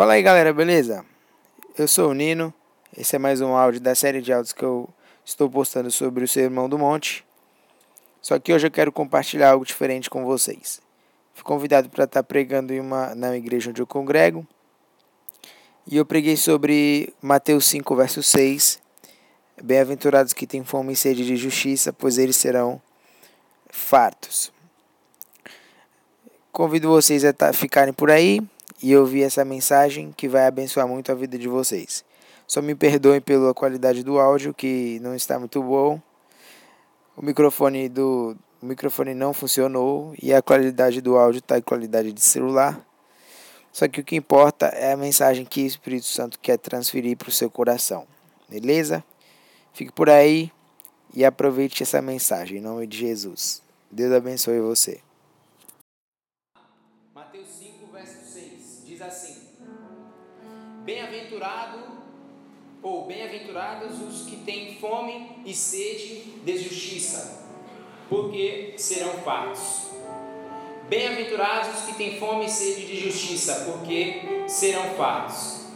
Fala aí galera, beleza? Eu sou o Nino, esse é mais um áudio da série de áudios que eu estou postando sobre o Sermão do Monte. Só que hoje eu quero compartilhar algo diferente com vocês. Fui convidado para estar pregando em uma, na igreja onde eu congrego. E eu preguei sobre Mateus 5, verso 6. Bem-aventurados que têm fome e sede de justiça, pois eles serão fartos. Convido vocês a ficarem por aí e ouvir essa mensagem que vai abençoar muito a vida de vocês. Só me perdoem pela qualidade do áudio que não está muito bom. O microfone do o microfone não funcionou e a qualidade do áudio está em qualidade de celular. Só que o que importa é a mensagem que o Espírito Santo quer transferir para o seu coração. Beleza? Fique por aí e aproveite essa mensagem em nome de Jesus. Deus abençoe você. Bem-aventurado ou bem-aventurados os que têm fome e sede de justiça, porque serão fartos. Bem-aventurados os que têm fome e sede de justiça, porque serão fartos.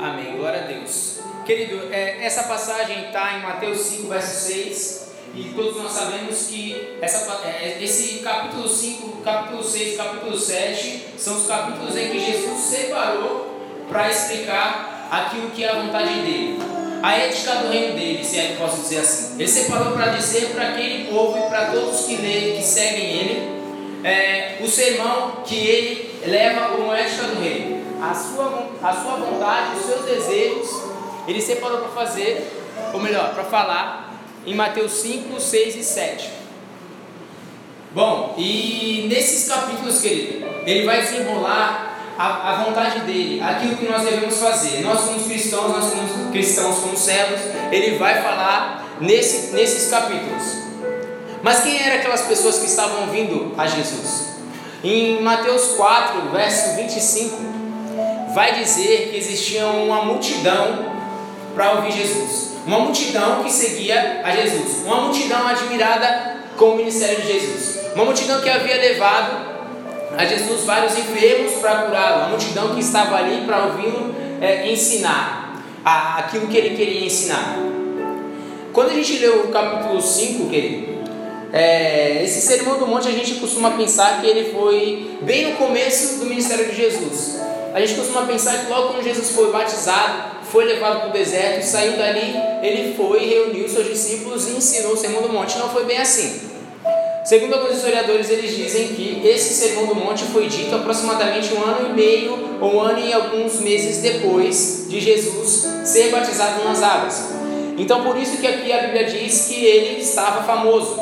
Amém. Glória a Deus. Querido, é, essa passagem está em Mateus 5, verso 6. E todos nós sabemos que essa, é, esse capítulo 5, capítulo 6, capítulo 7 são os capítulos em que Jesus separou para explicar aquilo que é a vontade dele, a ética do reino dele, se é que posso dizer assim. Ele separou para dizer para aquele povo e para todos que lêem, que seguem ele, é, o sermão que ele leva como ética do reino. A sua, a sua vontade, os seus desejos, ele separou para fazer, ou melhor, para falar em Mateus 5, 6 e 7. Bom, e nesses capítulos, querido, ele vai desenrolar a, a, vontade dele, aquilo que nós devemos fazer. Nós, como cristãos, nós, como cristãos, como servos, ele vai falar nesse, nesses capítulos. Mas quem eram aquelas pessoas que estavam vindo a Jesus? Em Mateus 4, verso 25, vai dizer que existia uma multidão para ouvir Jesus. Uma multidão que seguia a Jesus. Uma multidão admirada com o ministério de Jesus. Uma multidão que havia levado a Jesus vários enfermos para curá-lo, a multidão que estava ali para ouvi-lo é, ensinar a, aquilo que ele queria ensinar. Quando a gente lê o capítulo 5, querido, é, esse sermão do monte a gente costuma pensar que ele foi bem no começo do ministério de Jesus. A gente costuma pensar que logo quando Jesus foi batizado, foi levado para o deserto saiu dali, ele foi, reuniu seus discípulos e ensinou o sermão do monte. Não foi bem assim. Segundo alguns historiadores, eles dizem que esse Sermão do Monte foi dito aproximadamente um ano e meio ou um ano e alguns meses depois de Jesus ser batizado nas águas. Então, por isso que aqui a Bíblia diz que ele estava famoso.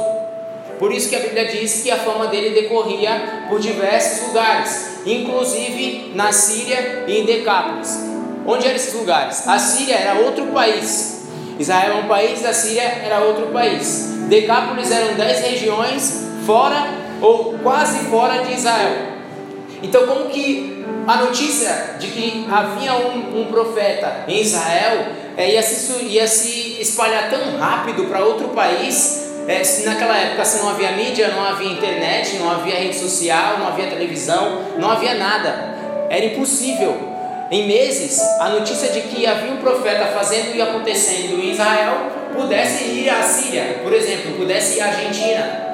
Por isso que a Bíblia diz que a fama dele decorria por diversos lugares, inclusive na Síria e em Decápolis. Onde eram esses lugares? A Síria era outro país. Israel é um país, a Síria era outro país. Decápolis eram dez regiões fora ou quase fora de Israel. Então, como que a notícia de que havia um, um profeta em Israel é, ia, se, ia se espalhar tão rápido para outro país? É, naquela época se não havia mídia, não havia internet, não havia rede social, não havia televisão, não havia nada. Era impossível. Em meses, a notícia de que havia um profeta fazendo e acontecendo em Israel pudesse ir à Síria, por exemplo, pudesse ir à Argentina.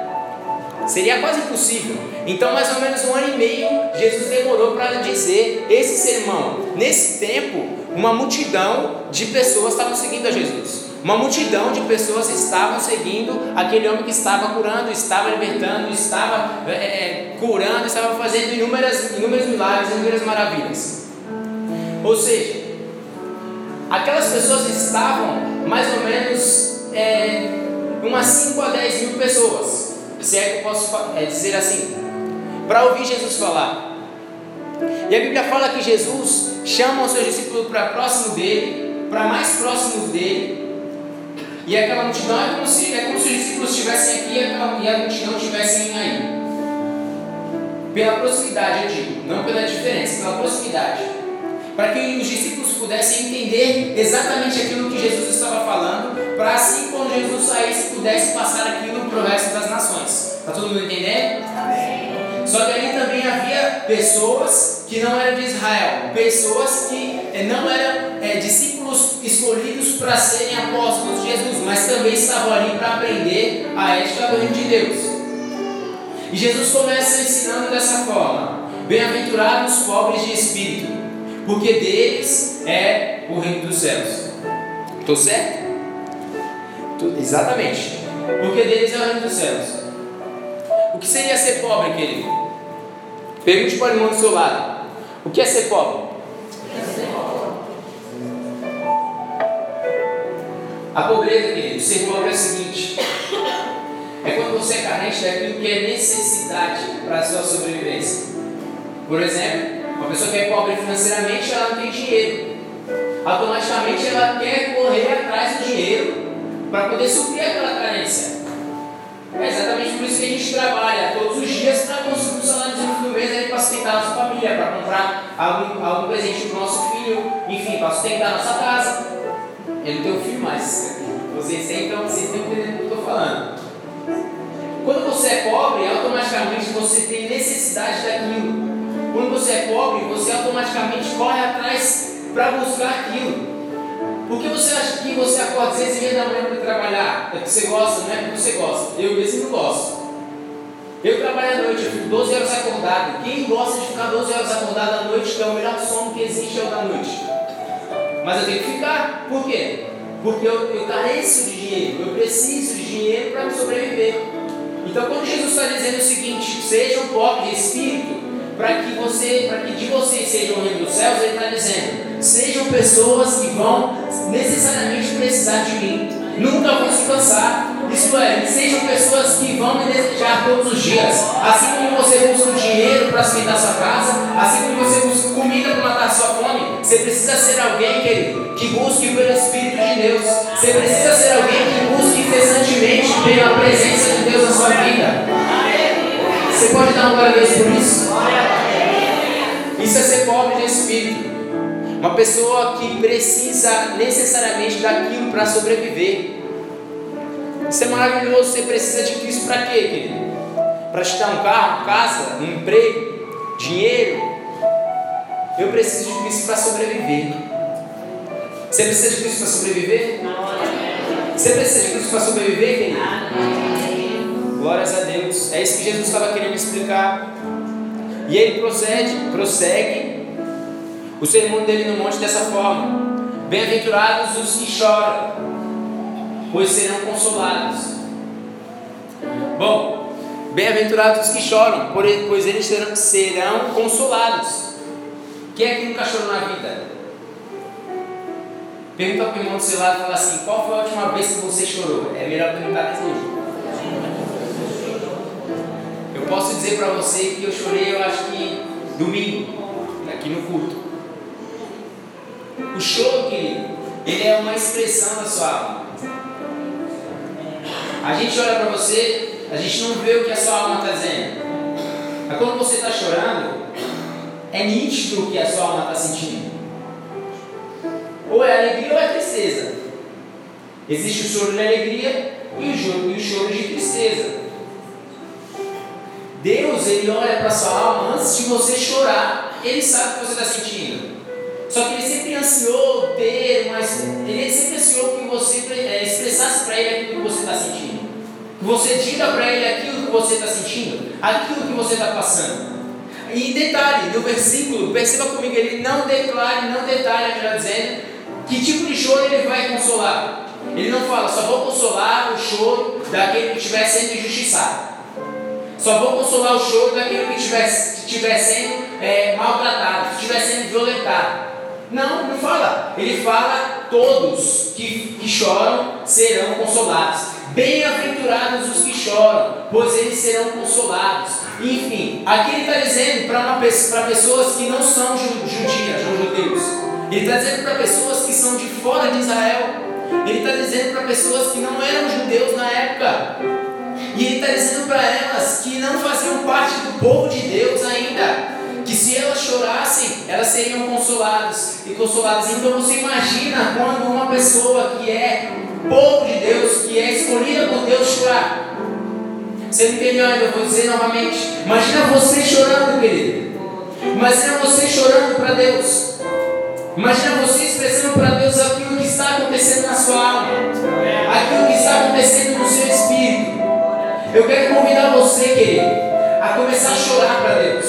Seria quase impossível. Então, mais ou menos um ano e meio, Jesus demorou para dizer esse sermão. Nesse tempo, uma multidão de pessoas estavam seguindo a Jesus. Uma multidão de pessoas estavam seguindo aquele homem que estava curando, estava libertando, estava é, é curando, estava fazendo inúmeras, inúmeros milagres, inúmeras maravilhas. Ou seja, aquelas pessoas estavam mais ou menos é, umas 5 a 10 mil pessoas, se é que eu posso é, dizer assim, para ouvir Jesus falar. E a Bíblia fala que Jesus chama os seus discípulos para próximo dele, para mais próximos dele, e aquela multidão é como se, é como se os discípulos estivessem aqui e a multidão estivessem aí. Pela proximidade, eu digo, não pela diferença, pela proximidade para que os discípulos pudessem entender exatamente aquilo que Jesus estava falando, para assim quando Jesus saísse pudesse passar aquilo para o resto das nações. Está todo mundo entendendo? Amém. Só que ali também havia pessoas que não eram de Israel, pessoas que eh, não eram é, discípulos escolhidos para serem apóstolos de Jesus, mas também estavam ali para aprender a ética do reino de Deus. E Jesus começa ensinando dessa forma: Bem-aventurados os pobres de espírito, porque deles é o reino dos céus. Estou certo? Tô, exatamente. Porque deles é o reino dos céus. O que seria ser pobre, querido? Pergunte para o irmão do seu lado. O que é ser pobre? A pobreza, querido, ser pobre é o seguinte: é quando você é carente daquilo que é necessidade para a sua sobrevivência. Por exemplo, uma pessoa que é pobre financeiramente, ela não tem dinheiro. Automaticamente ela quer correr atrás do dinheiro para poder suprir aquela carência. É exatamente por isso que a gente trabalha todos os dias para conseguir um salário fim do mês para sustentar a nossa família, para comprar algum, algum presente para o nosso filho, enfim, para sustentar a nossa casa. Eu não tenho filho, mas vocês tentam, vocês têm entendendo o que eu estou falando. Quando você é pobre, automaticamente você tem necessidade daquilo. Quando você é pobre, você automaticamente corre atrás para buscar aquilo. Por que você acha que você acorda às vezes e meia da manhã para trabalhar? É porque você gosta, não é porque você gosta. Eu mesmo não gosto. Eu trabalho à noite, eu fico 12 horas acordado. Quem gosta de ficar 12 horas acordado à noite, que é o melhor sono que existe é o da noite. Mas eu tenho que ficar. Por quê? Porque eu, eu careço de dinheiro, eu preciso de dinheiro para sobreviver. Então quando Jesus está dizendo o seguinte, sejam pobres de espírito, para que você, para que de vocês sejam o reino dos céus, ele está dizendo, sejam pessoas que vão necessariamente precisar de mim, nunca vão se cansar. Isto é, sejam pessoas que vão me desejar todos os dias. Assim como você busca dinheiro para sustentar sua casa, assim como você busca comida para matar sua fome, você precisa ser alguém, querido, que busque pelo Espírito de Deus. Você precisa ser alguém que busque incessantemente pela presença de Deus na sua vida. Um glória a Deus por isso? Isso é ser pobre de espírito. Uma pessoa que precisa necessariamente daquilo para sobreviver. Isso é maravilhoso. Você precisa de Cristo para quê, querido? Para te dar um carro, casa, um emprego, dinheiro. Eu preciso de Cristo para sobreviver. Você precisa de Cristo para sobreviver? Você precisa de Cristo para sobreviver, querido? Glórias a Deus. É isso que Jesus estava querendo explicar. E ele procede, prossegue o sermão dele no monte dessa forma: Bem-aventurados os que choram, pois serão consolados. Bom, bem-aventurados os que choram, pois eles serão, serão consolados. Quem é que nunca chorou na vida? Pergunta para o irmão do seu lado e fala assim: qual foi a última vez que você chorou? É melhor perguntar desse jeito. Posso dizer para você que eu chorei, eu acho que domingo, aqui no culto. O choro, querido, ele é uma expressão da sua alma. A gente olha para você, a gente não vê o que a sua alma está dizendo. Mas quando você está chorando, é nítido o que a sua alma está sentindo. Ou é alegria ou é tristeza. Existe o choro de alegria e o choro, e o choro de tristeza. Deus, Ele olha para sua alma antes de você chorar. Ele sabe o que você está sentindo. Só que Ele sempre ansiou ter, mas Ele sempre ansiou que você é, expressasse para Ele aquilo que você está sentindo. Que você diga para Ele aquilo que você está sentindo, aquilo que você está passando. E detalhe, no versículo, perceba comigo, ele não declara, não detalha, melhor dizendo, que tipo de choro ele vai consolar. Ele não fala, só vou consolar o choro daquele que estiver sendo injustiçado. Só vou consolar o choro daquele que estiver, estiver sendo é, maltratado, que estiver sendo violentado. Não, não fala. Ele fala: todos que, que choram serão consolados. Bem-aventurados os que choram, pois eles serão consolados. Enfim, aqui ele está dizendo para pessoas que não são judias, não judeus. Ele está dizendo para pessoas que são de fora de Israel. Ele está dizendo para pessoas que não eram judeus na época. E ele está dizendo para elas que não faziam parte do povo de Deus ainda. Que se elas chorassem, elas seriam consoladas e consoladas. Então você imagina quando uma pessoa que é povo de Deus, que é escolhida por Deus, chorar. Você não entendeu ainda? Eu vou dizer novamente. Imagina você chorando, querido. Imagina você chorando para Deus. Imagina você expressando para Deus aquilo que está acontecendo na sua alma, quero convidar você, querido, a começar a chorar para Deus,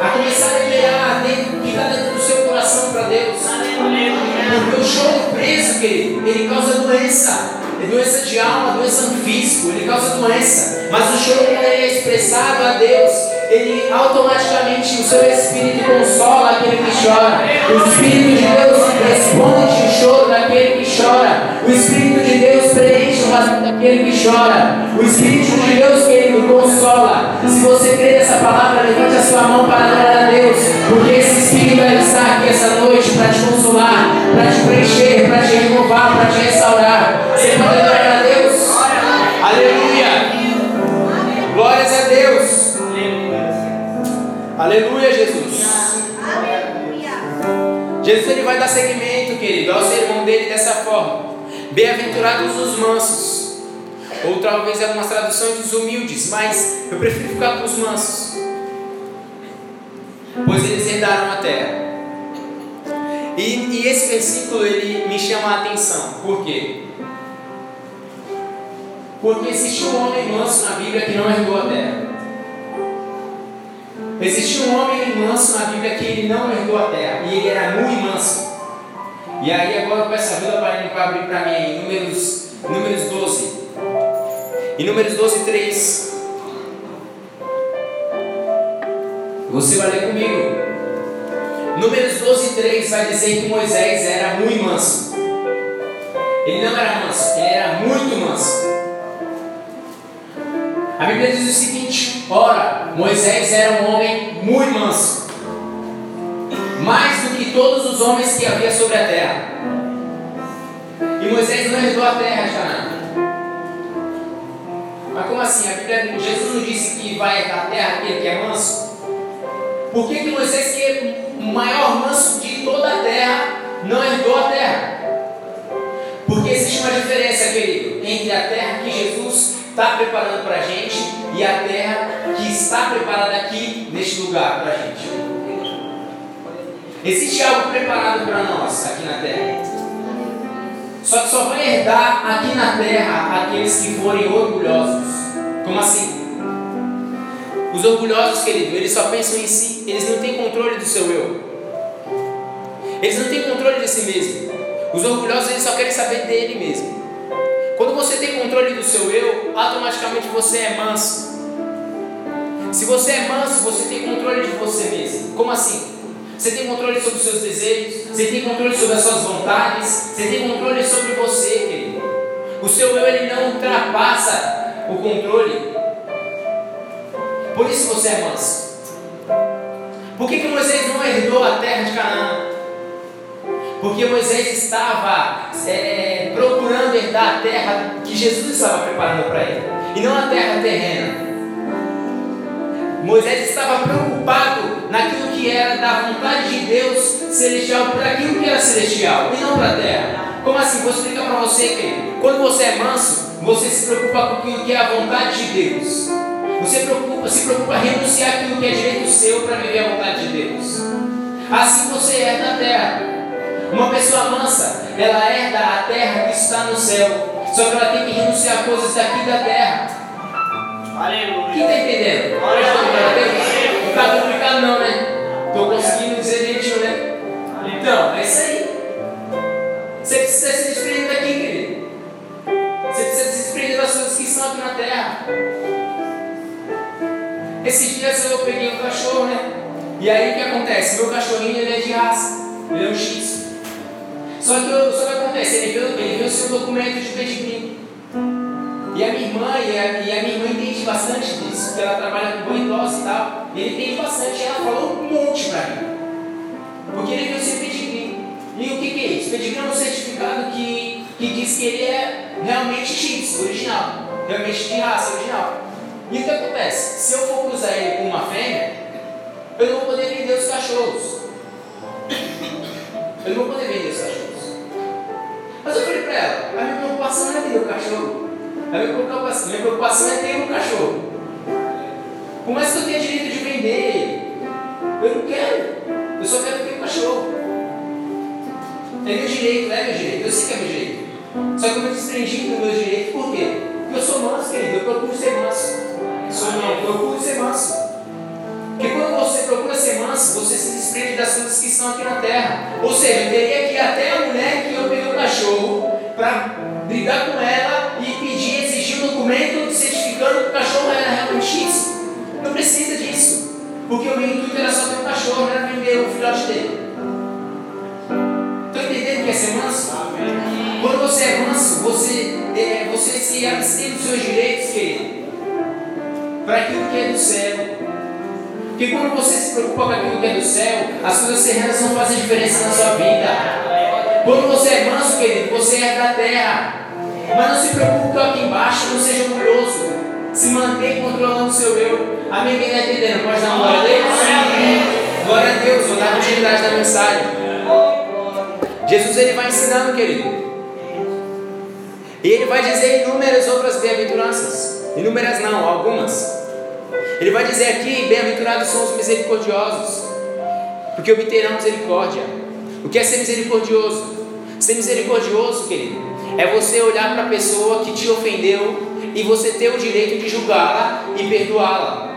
a começar a liberar o que está dentro do seu coração para Deus. Porque o choro preso, querido, ele causa doença. É doença de alma, doença físico, ele causa doença. Mas o choro, é expressado a Deus, ele automaticamente, o seu espírito consola aquele que chora. O Espírito de Deus responde o choro daquele que chora. O Espírito daquele que chora. O Espírito de Deus, querido, consola. Se você crê nessa palavra, levante a sua mão para adorar a Deus. Porque esse Espírito vai estar aqui essa noite para te consolar, para te preencher, para te renovar, para te restaurar. Você pode adorar a Deus? Aleluia! Glórias a Deus! Aleluia, Jesus! Jesus ele vai dar seguimento, querido, ao sermão dele dessa forma. Bem-aventurados os mansos. Ou talvez algumas traduções os humildes, mas eu prefiro ficar com os mansos. Pois eles herdaram a terra. E, e esse versículo ele me chama a atenção. Por quê? Porque existe um homem manso na Bíblia que não herdou a terra. Existia um homem manso na Bíblia que ele não herdou a terra. E ele era muito manso. E aí agora eu peço ajuda para abrir para mim aí. Números, números 12. Em números 12, 3. Você vai ler comigo. Números 12, 3 vai dizer que Moisés era muito manso. Ele não era manso, ele era muito manso. A Bíblia diz o seguinte: Ora, Moisés era um homem muito manso, que todos os homens que havia sobre a terra. E Moisés não herdou a terra de Canaã. Mas como assim? A Bíblia, Jesus não disse que vai herdar a terra aquele que é manso? Por que, que Moisés, que é o maior manso de toda a terra, não herdou a terra? Porque existe uma diferença, querido, entre a terra que Jesus está preparando para a gente e a terra que está preparada aqui neste lugar para a gente. Existe algo preparado para nós aqui na terra. Só que só vai herdar aqui na terra aqueles que forem orgulhosos. Como assim? Os orgulhosos, querido, eles só pensam em si, eles não têm controle do seu eu. Eles não têm controle de si mesmo. Os orgulhosos, eles só querem saber dele mesmo. Quando você tem controle do seu eu, automaticamente você é manso. Se você é manso, você tem controle de você mesmo. Como assim? Você tem controle sobre os seus desejos, você tem controle sobre as suas vontades, você tem controle sobre você, querido. O seu eu ele não ultrapassa o controle. Por isso você é manso. Por que, que Moisés não herdou a terra de Canaã? Porque Moisés estava é, procurando herdar a terra que Jesus estava preparando para ele, e não a terra terrena. Moisés estava preocupado naquilo que era da vontade de Deus celestial, por aquilo que era celestial, e não para a terra. Como assim? Vou explicar para você, querido. Quando você é manso, você se preocupa com aquilo que é a vontade de Deus. Você preocupa, se preocupa em renunciar aquilo que é direito seu para viver a vontade de Deus. Assim você herda a terra. Uma pessoa mansa, ela herda a terra que está no céu. Só que ela tem que renunciar a coisas daqui da terra. Aleluia. Quem está entendendo? Não está complicado não, né? Estou conseguindo dizer gentil, né? Então, é isso aí. Você precisa se desprender daqui, querido. Você precisa se desprender das coisas que estão aqui na terra. Esses dias eu peguei um cachorro, né? E aí o que acontece? Meu cachorrinho ele é de raça, ele é um X. Só que, eu, só que acontece, ele viu, ele viu seu documento de pedigree. E a minha irmã, e a, e a minha irmã entende bastante disso, porque ela trabalha com boi idoso e tal. Ele entende bastante, ela falou um monte pra mim. Porque ele viu o seu pedigree. E o que, que é isso? Pedigree é um certificado que, que diz que ele é realmente X, original. Realmente de raça original. E o que acontece? Se eu for cruzar ele com uma fêmea, eu não vou poder vender os cachorros. Eu não vou poder vender os cachorros. Mas eu falei para ela, a minha preocupação não é ter o cachorro. A minha preocupação, minha preocupação é ter um cachorro. Por mais que eu tenha direito de ele, Eu não quero. Eu só quero ter um cachorro. É meu direito, é meu direito. Eu sei que é meu direito. Só que eu me desprendi do meu direito, por quê? Porque eu sou manso, querido. Eu procuro ser manso. Sou não, eu procuro ser manso. Porque quando você procura ser manso, você se desprende das coisas que estão aqui na terra. Ou seja, eu teria que ir até a mulher que eu peguei o cachorro para brigar com ela e pedir, exigir um documento certificando que o cachorro era realmente isso. Não precisa disso. Porque o meu intuito era só ter um cachorro, não era vender o filhote dele. Estão entendendo o que é ser manso? Quando você é manso, você, é, você se abstém dos seus direitos, querido, para aquilo que é do céu. Porque quando você se preocupa com aquilo que é do céu, as coisas terrenas não fazem diferença na sua vida. Quando você é manso, querido, você é da terra. Mas não se preocupe que aqui embaixo não seja orgulhoso. Se mantenha controlando o seu eu. Amém? Quem está entendendo? Pode dar uma glória a Deus? Glória a Deus, vou dar continuidade da mensagem. Jesus ele vai ensinando, querido. E ele vai dizer inúmeras outras bem-aventuranças. Inúmeras não, algumas. Ele vai dizer aqui: bem-aventurados são os misericordiosos, porque obterão misericórdia. O que é ser misericordioso? Ser misericordioso, querido, é você olhar para a pessoa que te ofendeu e você ter o direito de julgá-la e perdoá-la.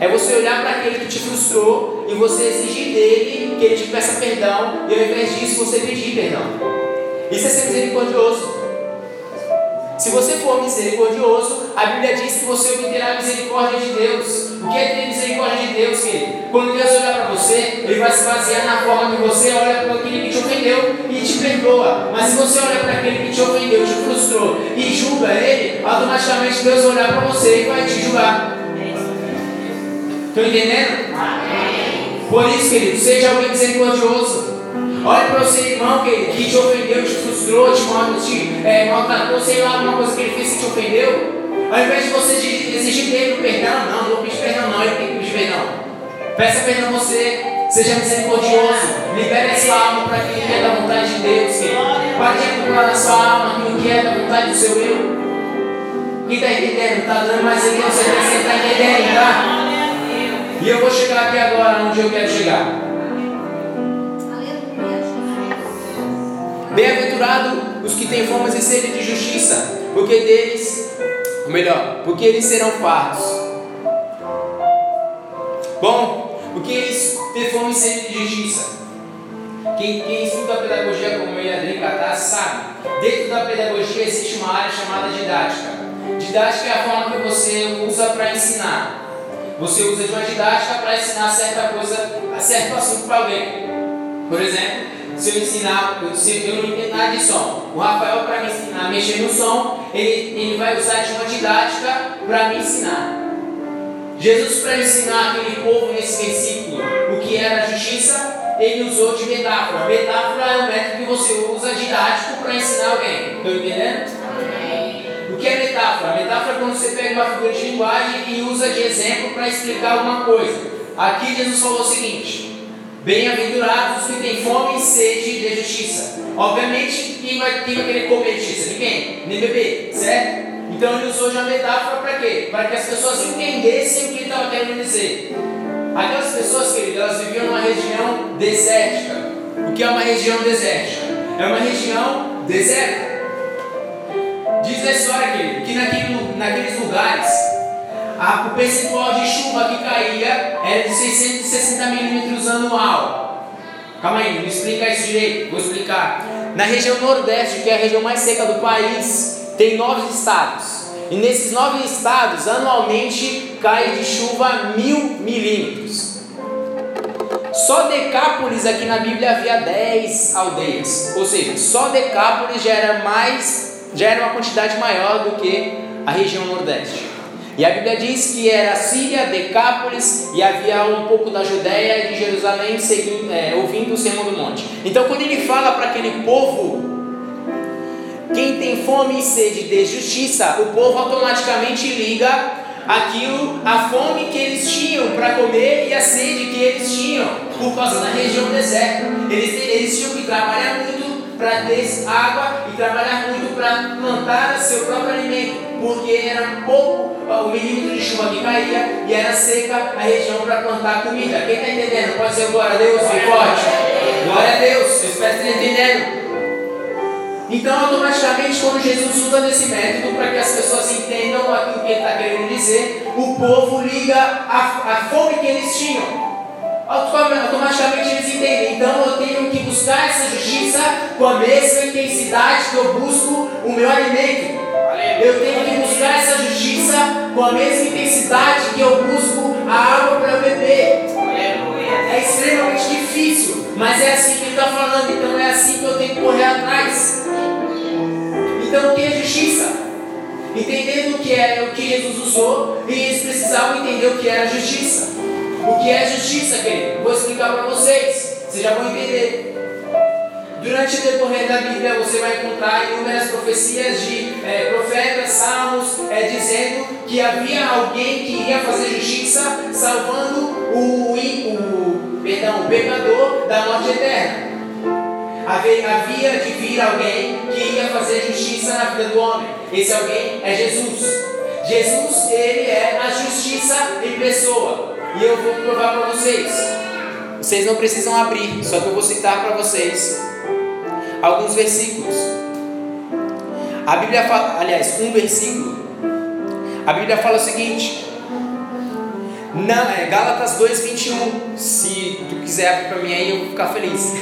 É você olhar para aquele que te frustrou e você exigir dele que ele te peça perdão e ao invés disso você pedir perdão. Isso é ser misericordioso. Se você for misericordioso, a Bíblia diz que você obterá a misericórdia de Deus. O que é ter misericórdia de Deus, querido? Quando Deus olhar para você, Ele vai se basear na forma que você olha para aquele que te ofendeu e te perdoa. Mas se você olha para aquele que te ofendeu, te frustrou e julga ele, automaticamente Deus vai olhar para você e vai te julgar. Estão entendendo? Por isso, querido, seja alguém misericordioso. Olhe para o seu irmão que, que te ofendeu, te frustrou, te, te é, maltratou, sei lá, alguma coisa que ele fez que te ofendeu. Ao invés de você exigir dele o perdão, não, não vou pedir perdão, não, ele tem que pedir perdão. Peça perdão a você, seja misericordioso, libere a sua alma para que é da vontade de Deus. Querido. Pare de acumular na sua alma aquilo que é da vontade do seu eu. Quem está entendendo? Está dando mais aqui, você está entendendo, tá? E eu vou chegar aqui agora onde eu quero chegar. Bem-aventurado os que têm fome e sede de justiça, porque deles, ou melhor, porque eles serão fartos. Bom, porque eles têm fome e sede de justiça. Quem, quem estuda a pedagogia como eu e Adri Catar sabe, dentro da pedagogia existe uma área chamada didática. Didática é a forma que você usa para ensinar. Você usa de uma didática para ensinar certa coisa, certo assunto para alguém. Por exemplo, se eu ensinar, se eu não entendo nada de som, o Rafael para me ensinar a mexer no som, ele, ele vai usar de uma didática para me ensinar. Jesus, para ensinar aquele povo nesse versículo o que era justiça, ele usou de metáfora. Metáfora é um método que você usa didático para ensinar alguém. Estão entendendo? Que é metáfora? Metáfora é quando você pega uma figura de linguagem e usa de exemplo para explicar alguma coisa. Aqui Jesus falou o seguinte: Bem-aventurados os que têm fome e sede de justiça. Obviamente, quem vai, quem vai querer comer justiça? Ninguém, nem beber, certo? Então ele usou de uma metáfora para quê? Para que as pessoas entendessem o que ele estava querendo dizer. Aquelas pessoas, querido, elas viviam numa região desértica. O que é uma região desértica? É uma região deserta. Diz a história, querido, que naquele, naqueles lugares a, o percentual de chuva que caía era de 660 milímetros anual. Calma aí, me explica isso direito. Vou explicar. Na região Nordeste, que é a região mais seca do país, tem nove estados. E nesses nove estados, anualmente cai de chuva mil milímetros. Só Decápolis aqui na Bíblia havia 10 aldeias. Ou seja, só Decápolis já era mais, já era uma quantidade maior do que a região Nordeste. E a Bíblia diz que era Síria, Decápolis e havia um pouco da Judéia e de Jerusalém seguindo, é, ouvindo o sermão do monte. Então, quando ele fala para aquele povo, quem tem fome e sede de justiça, o povo automaticamente liga aquilo, a fome que eles tinham para comer e a sede que eles tinham por causa da região deserta. Eles, eles tinham que trabalhar muito, para ter água e trabalhar muito para plantar seu próprio alimento, porque era pouco o milímetro de chuva que caía e era seca a região para plantar comida. Quem está entendendo? Pode ser glória a Deus, bem forte. Glória a Deus, eu espero que entendendo. Então, automaticamente, quando Jesus usa desse método para que as pessoas entendam aquilo que ele está querendo dizer, o povo liga a, a fome que eles tinham. Automaticamente eles entendem. Então eu tenho que buscar essa justiça com a mesma intensidade que eu busco o meu alimento. Eu tenho que buscar essa justiça com a mesma intensidade que eu busco a água para beber. É extremamente difícil, mas é assim que ele está falando. Então é assim que eu tenho que correr atrás. Então o que é justiça? Entendendo o que é o que Jesus usou, e eles precisavam entender o que era justiça. O que é justiça, querido? Vou explicar para vocês, vocês já vão entender. Durante o decorrer da Bíblia você vai encontrar inúmeras profecias de é, profetas, salmos, é, dizendo que havia alguém que iria fazer justiça, salvando o, o, perdão, o pecador da morte eterna havia de vir alguém que ia fazer justiça na vida do homem. Esse alguém é Jesus. Jesus, ele é a justiça em pessoa. E eu vou provar para vocês. Vocês não precisam abrir, só que eu vou citar para vocês alguns versículos. A Bíblia fala, aliás, um versículo. A Bíblia fala o seguinte: não, é Gálatas 2:21. Se tu quiser abrir para mim aí, eu vou ficar feliz.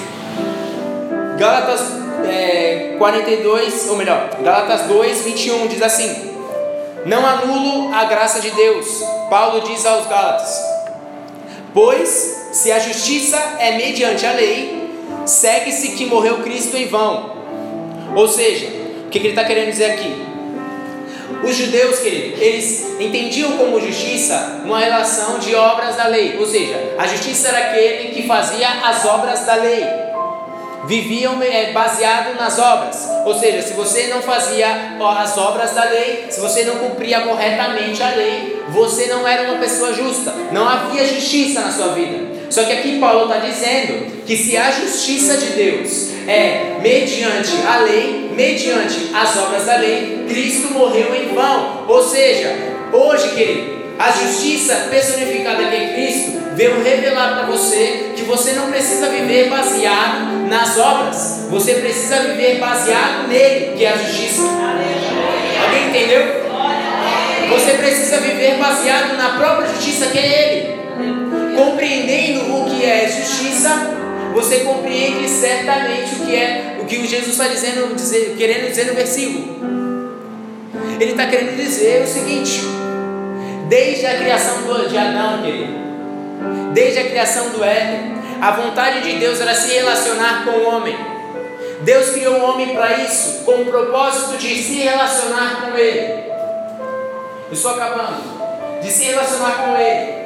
Gálatas é, 42, ou melhor, Gálatas 2, 21 diz assim: Não anulo a graça de Deus. Paulo diz aos Gálatas: Pois se a justiça é mediante a lei, segue-se que morreu Cristo em vão. Ou seja, o que ele está querendo dizer aqui? Os judeus, querido, eles entendiam como justiça uma relação de obras da lei, ou seja, a justiça era aquele que fazia as obras da lei viviam é, baseado nas obras. Ou seja, se você não fazia as obras da lei, se você não cumpria corretamente a lei, você não era uma pessoa justa. Não havia justiça na sua vida. Só que aqui Paulo está dizendo que se a justiça de Deus é mediante a lei, mediante as obras da lei, Cristo morreu em vão. Ou seja, hoje, querido, a justiça personificada aqui em Cristo veio revelar para você que você não precisa viver baseado nas obras, você precisa viver baseado nele, que é a justiça. Alguém entendeu? Você precisa viver baseado na própria justiça que é ele. Compreendendo o que é justiça, você compreende certamente o que é o que Jesus está dizendo, dizer, querendo dizer no versículo. Ele está querendo dizer o seguinte Desde a criação de Adão, querido. Desde a criação do Éden. A vontade de Deus era se relacionar com o homem. Deus criou o homem para isso, com o propósito de se relacionar com ele. Eu estou acabando. De se relacionar com ele.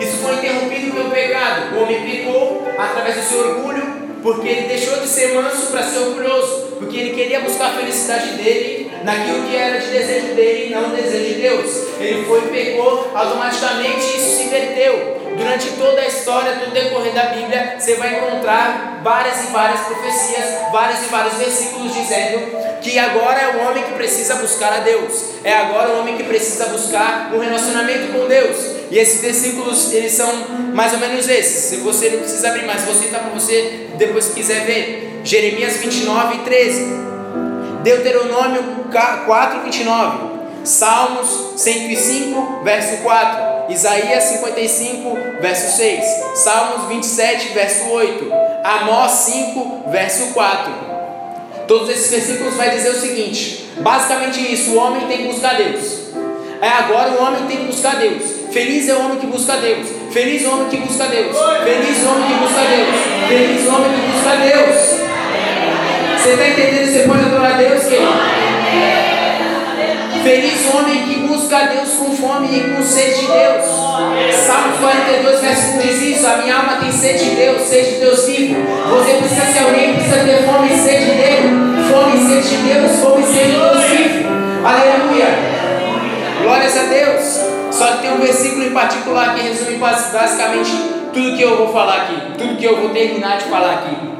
Isso foi interrompido pelo pecado. O homem pecou através do seu orgulho, porque ele deixou de ser manso para ser orgulhoso, porque ele queria buscar a felicidade dele naquilo que era de desejo dele e não desejo de Deus. Ele foi e pecou, automaticamente isso se inverteu. Durante toda a história, do decorrer da Bíblia, você vai encontrar várias e várias profecias, vários e vários versículos dizendo que agora é o homem que precisa buscar a Deus. É agora o homem que precisa buscar um relacionamento com Deus. E esses versículos, eles são mais ou menos esses. Se você não precisa abrir mais, vou citar para você depois se quiser ver. Jeremias 29 e 13. Deuteronômio 4, 29. Salmos 105, verso 4. Isaías 55, verso 6. Salmos 27, verso 8. Amós 5, verso 4. Todos esses versículos vai dizer o seguinte: basicamente isso, o homem tem que buscar Deus. É agora o homem tem que buscar Deus. Feliz é o homem que busca Deus. Feliz o homem que busca Deus. Feliz o homem que busca Deus. Feliz o homem que busca Deus. Você está entendendo? Você pode adorar a Deus, querido? Feliz homem que busca a Deus com fome e com sede de Deus. Salmo 42, verso 1 diz isso: A minha alma tem sede de Deus, sede de Deus vivo. Você precisa ser alguém precisa ter fome e sede dele. Fome e sede de Deus, fome e sede de Deus vivo. Aleluia. Glórias a Deus. Só que tem um versículo em particular que resume basicamente tudo que eu vou falar aqui, tudo que eu vou terminar de falar aqui.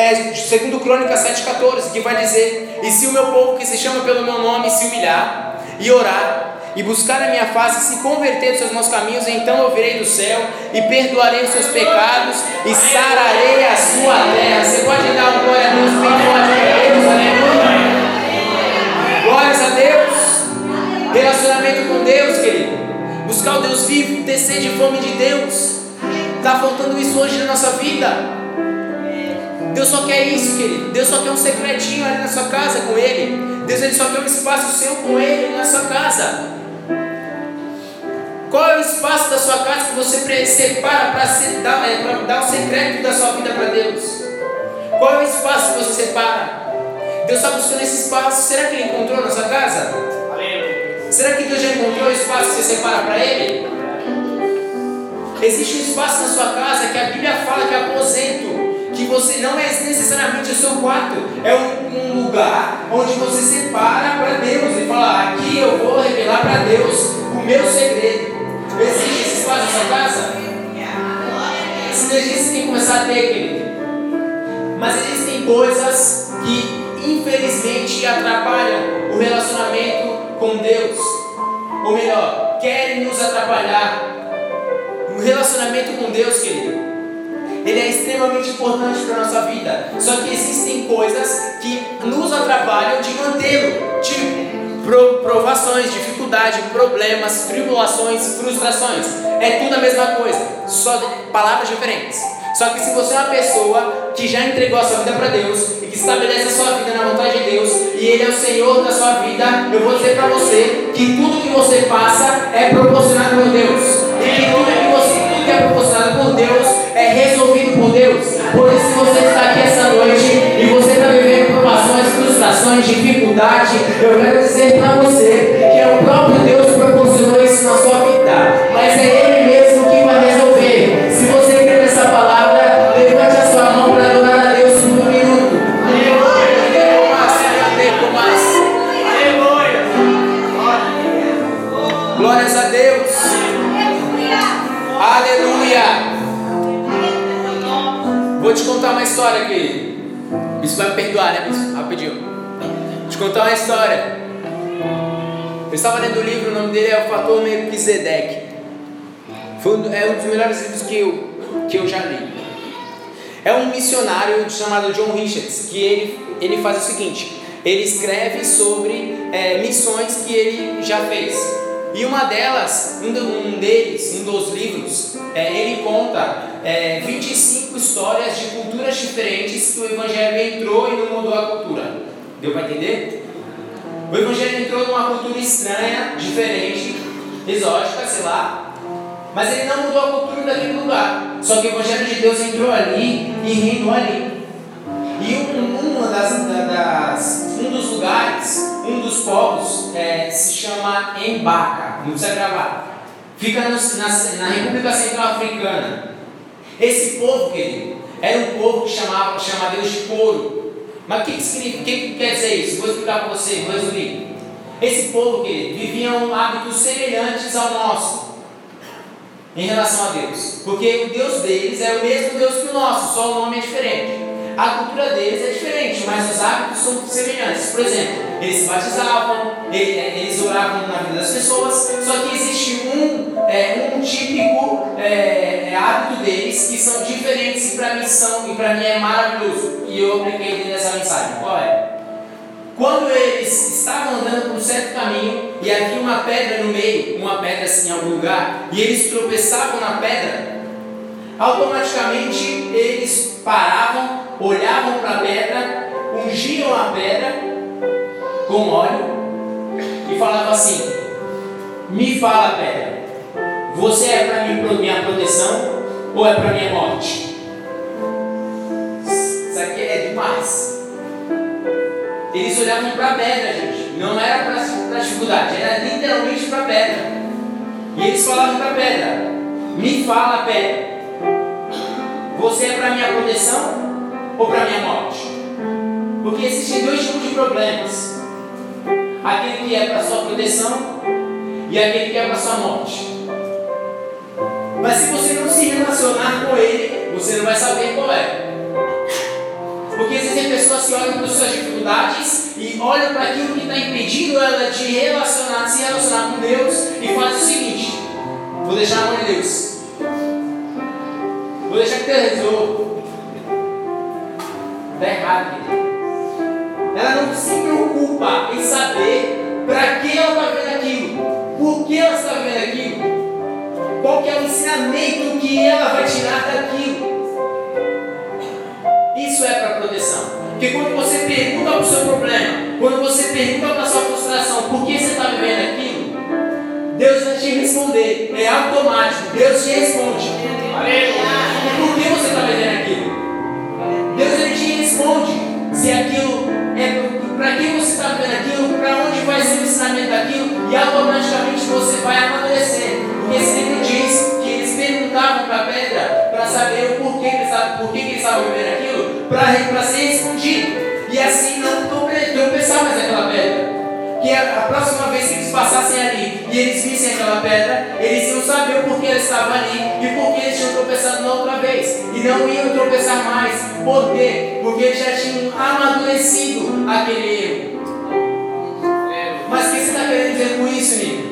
É, segundo Crônica 7,14, que vai dizer: E se o meu povo que se chama pelo meu nome se humilhar e orar e buscar a minha face e se converter dos seus maus caminhos, então eu virei do céu e perdoarei os seus pecados e sararei a sua terra. Você pode dar um glória a Deus bem forte para Deus, aleluia. Glórias a Deus. Relacionamento com Deus, querido. Buscar o Deus vivo, ter sede e fome de Deus. Está faltando isso hoje na nossa vida. Deus só quer isso, querido. Deus só quer um secretinho ali na sua casa com Ele. Deus ele só quer um espaço seu com Ele na sua casa. Qual é o espaço da sua casa que você separa para dar, é, dar o secreto da sua vida para Deus? Qual é o espaço que você separa? Deus está buscando esse espaço. Será que Ele encontrou na sua casa? Será que Deus já encontrou o espaço que você separa para Ele? Existe um espaço na sua casa que a Bíblia fala que é aposento que você não é necessariamente o seu quarto, é um, um lugar onde você separa para Deus e fala: aqui eu vou revelar para Deus o meu segredo. Existe esse espaço na sua casa? Sinergia você tem que começar a ter, querido. Mas existem coisas que infelizmente atrapalham o relacionamento com Deus. Ou melhor, querem nos atrapalhar. O relacionamento com Deus, querido ele é extremamente importante para a nossa vida. Só que existem coisas que nos atrapalham de mantê-lo, tipo provações, dificuldade, problemas, tribulações, frustrações. É tudo a mesma coisa, só palavras diferentes. Só que se você é uma pessoa que já entregou a sua vida para Deus e que estabelece a sua vida na vontade de Deus e Ele é o Senhor da sua vida, eu vou dizer para você que tudo que você passa é proporcionado por Deus. E que tudo que, você, tudo que é proporcionado por Deus é Deus. Por isso, se você está aqui essa noite e você está vivendo provações, frustrações, dificuldade, eu quero dizer para você que é o próprio Deus que história aqui. Isso vai me perdoar, né, bispo? Rapidinho. Te contar uma história. Eu estava lendo o livro, o nome dele é O Fator Melquisedeque. Foi um, é um dos melhores livros que eu, que eu já li. É um missionário chamado John Richards, que ele, ele faz o seguinte: ele escreve sobre é, missões que ele já fez. E uma delas, um, um deles, um dos livros, é, ele conta é, 25 histórias de culturas diferentes que o Evangelho entrou e não mudou a cultura. Deu para entender? O Evangelho entrou numa cultura estranha, diferente, exótica, sei lá, mas ele não mudou a cultura daquele lugar. Só que o Evangelho de Deus entrou ali e reinou ali. E um, uma das, das, um dos lugares, um dos povos, é, se chama Embaca, não precisa gravar. Fica no, na, na República Central Africana. Esse povo, querido, era um povo que chamava, chama Deus de couro. Mas o que, que, que, que quer dizer isso? Vou explicar para você, vou resumir. Esse povo, querido, viviam hábitos semelhantes ao nosso em relação a Deus. Porque o Deus deles é o mesmo Deus que o nosso, só o nome é diferente. A cultura deles é diferente, mas os hábitos são semelhantes. Por exemplo, eles batizavam, eles oravam na vida das pessoas, só que existe um, é, um típico é, hábito deles que são diferentes e para mim são, e para mim é maravilhoso. E eu apliquei dentro dessa mensagem. Qual é? Quando eles estavam andando por um certo caminho e havia uma pedra no meio, uma pedra assim em algum lugar, e eles tropeçavam na pedra, automaticamente eles paravam, olhavam para a pedra, ungiam a pedra com óleo e falavam assim: Me fala, pedra, você é para minha proteção ou é para minha morte? Isso aqui é demais. Eles olhavam para a pedra, gente. Não era para a dificuldade, era literalmente para a pedra. E eles falavam para a pedra: Me fala, pedra. Você é para minha proteção ou para minha morte? Porque existem dois tipos de problemas: aquele que é para sua proteção e aquele que é para sua morte. Mas se você não se relacionar com ele, você não vai saber qual é. olham para as suas dificuldades e olham para aquilo que está impedindo ela de relacionar, se relacionar com Deus e faz o seguinte: vou deixar a mão de Deus. Vou deixar que Deus resolva. Está errado, querido. Ela não se preocupa em saber para que ela está vendo aquilo, por que ela está vendo aquilo, qual que é o ensinamento que ela vai tirar daquilo. Isso é para proteção. Porque quando você pergunta para o seu problema, quando você pergunta para a sua frustração, por que você está vivendo aquilo, Deus vai te responder. É automático. Deus te responde. Por que você está vivendo aquilo? Responde se aquilo é para quem você está vivendo aquilo, para onde vai ser o ensinamento daquilo, e automaticamente você vai amadurecer. Porque esse livro diz que eles perguntavam para a pedra para saber o porquê que eles por estavam vivendo aquilo, para ser respondido. E assim não tropeçar mais aquela pedra. Que a, a próxima passassem ali e eles vissem aquela pedra, eles iam saber o porquê eles estavam ali e por que eles tinham tropeçado na outra vez. E não iam tropeçar mais. Por quê? Porque eles já tinham amadurecido aquele erro. Mas o que você está querendo dizer com isso, Nico?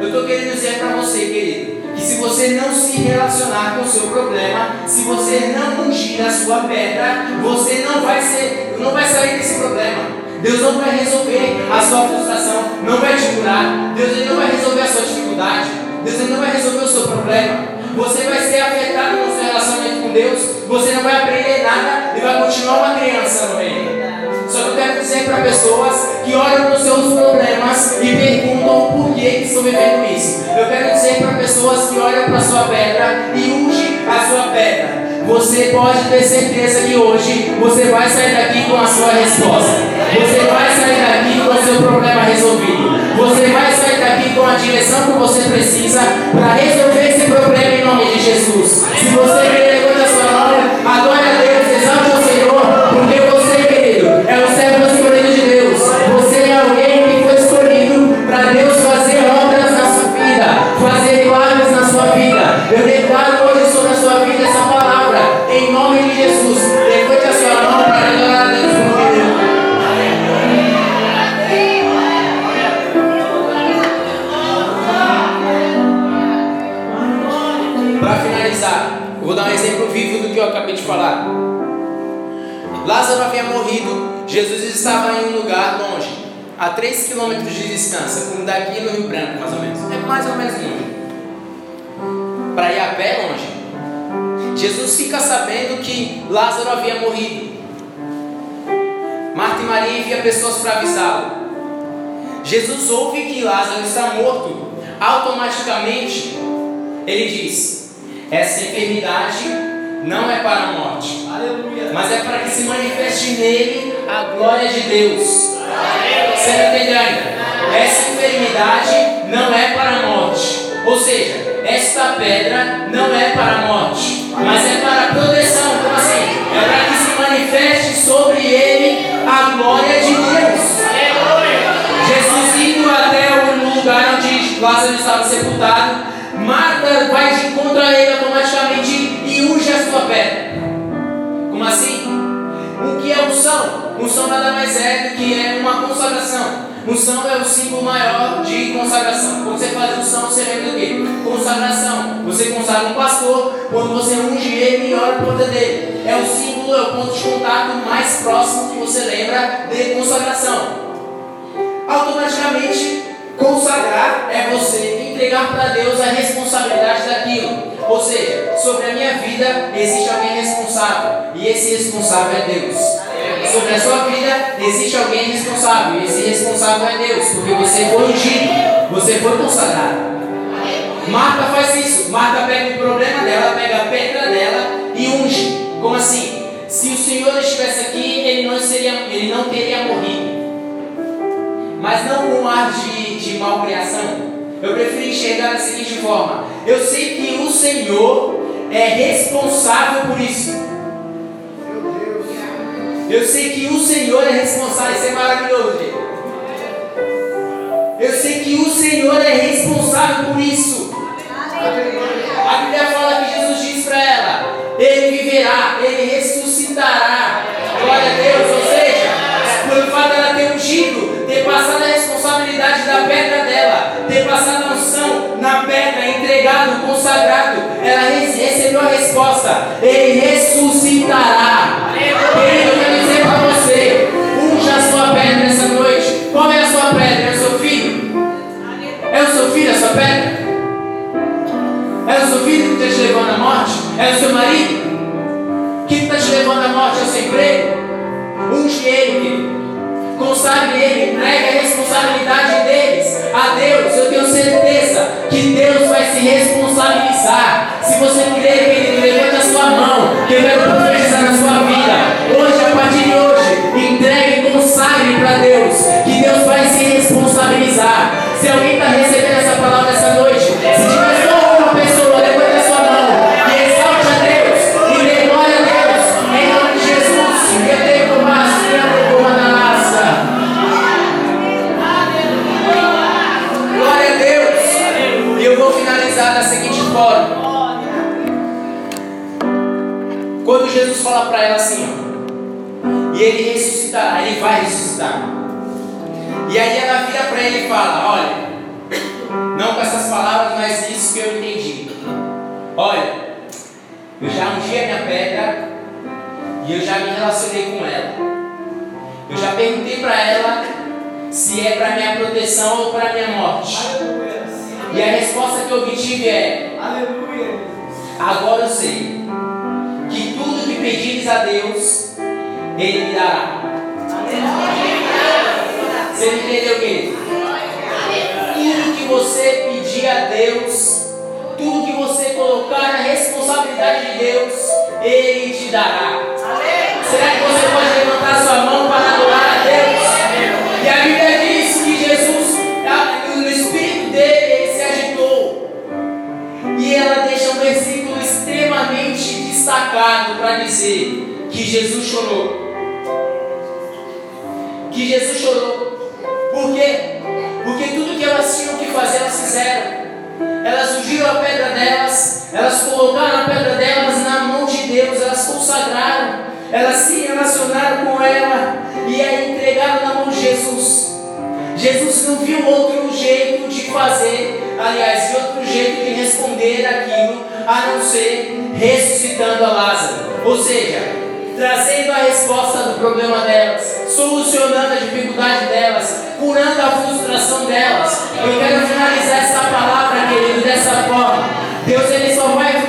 Eu estou querendo dizer para você, querido, que se você não se relacionar com o seu problema, se você não ungir a sua pedra, você não vai ser, não vai sair desse problema. Deus não vai resolver a sua frustração, não vai te curar. Deus não vai resolver a sua dificuldade. Deus não vai resolver o seu problema. Você vai ser afetado no seu relacionamento com Deus. Você não vai aprender nada e vai continuar uma criança no reino. Só que eu quero dizer para pessoas que olham para os seus problemas e perguntam por que estão vivendo isso. Eu quero dizer para pessoas que olham para a sua pedra e ungem a sua pedra. Você pode ter certeza que hoje você vai sair daqui com a sua resposta. Você vai sair daqui com o seu problema resolvido. Você vai sair daqui com a direção que você precisa para resolver esse problema em nome de Jesus. Se você quer levanta sua mão, adore a Lázaro havia morrido. Marta e Maria enviam pessoas para avisá-lo. Jesus ouve que Lázaro está morto. Automaticamente, ele diz: Essa enfermidade não é para a morte, mas é para que se manifeste nele a glória de Deus. Você não ainda? Essa enfermidade não é para a morte, ou seja, esta pedra não é para a morte, mas é para a proteção. Como Lázaro estava sepultado, Marta vai de encontro a ele automaticamente e unge a sua pedra. Como assim? O que é unção? Unção nada mais é do que é uma consagração. Unção é o símbolo maior de consagração. Quando você faz unção, você lembra do quê? Consagração. Você consagra um pastor quando você unge ele e ora por conta dele. É o símbolo, é o ponto de contato mais próximo que você lembra de consagração. Automaticamente, consagrar é você entregar para Deus a responsabilidade daquilo. Ou seja, sobre a minha vida existe alguém responsável. E esse responsável é Deus. Sobre a sua vida existe alguém responsável. E esse responsável é Deus. Porque você foi ungido. Você foi consagrado. Marta faz isso. Marta pega o problema dela, pega a pedra dela e unge. Como assim? Se o Senhor estivesse aqui, ele não, seria, ele não teria morrido. Mas não com ar de, de malcriação. Eu prefiro enxergar assim da seguinte forma: eu sei que o Senhor é responsável por isso. Eu sei que o Senhor é responsável, isso é maravilhoso, gente. Eu sei que o Senhor é responsável por isso. A Bíblia fala que Jesus diz para ela: Ele viverá, ele ressuscitará. Glória a Deus, ou seja, pelo fato dela ter ungido, ter passado a da pedra dela, ter passado a unção na pedra, entregado, consagrado, ela recebeu a resposta: Ele ressuscitará. Querido, eu quero dizer para você: unja a sua pedra nessa noite. Qual é a sua pedra? É o seu filho? É o seu filho a sua pedra? É o seu filho que está te levando à morte? É o seu marido? Que está te levando à morte? É o seu emprego? Unge ele, querido. Consagre ele, entregue a responsabilidade se responsabilizar. Se você crê, querido, levante a sua mão. Que eu quero profetizar na sua vida. Hoje, a partir de hoje, entregue consagre para Deus. Que Deus vai se responsabilizar. Se alguém está recebendo essa destacado para dizer que Jesus chorou. Que Jesus chorou. Por quê? Porque tudo que elas tinham que fazer, elas fizeram. Elas ungiram a pedra delas, elas colocaram a pedra delas na mão de Deus, elas consagraram, elas se relacionaram com ela e a entregaram na mão de Jesus. Jesus não viu outro jeito de fazer, aliás, outro jeito de responder aquilo a não ser ressuscitando a Lázaro. Ou seja, trazendo a resposta do problema delas, solucionando a dificuldade delas, curando a frustração delas. Eu quero finalizar essa palavra, querido, dessa forma. Deus ele só vai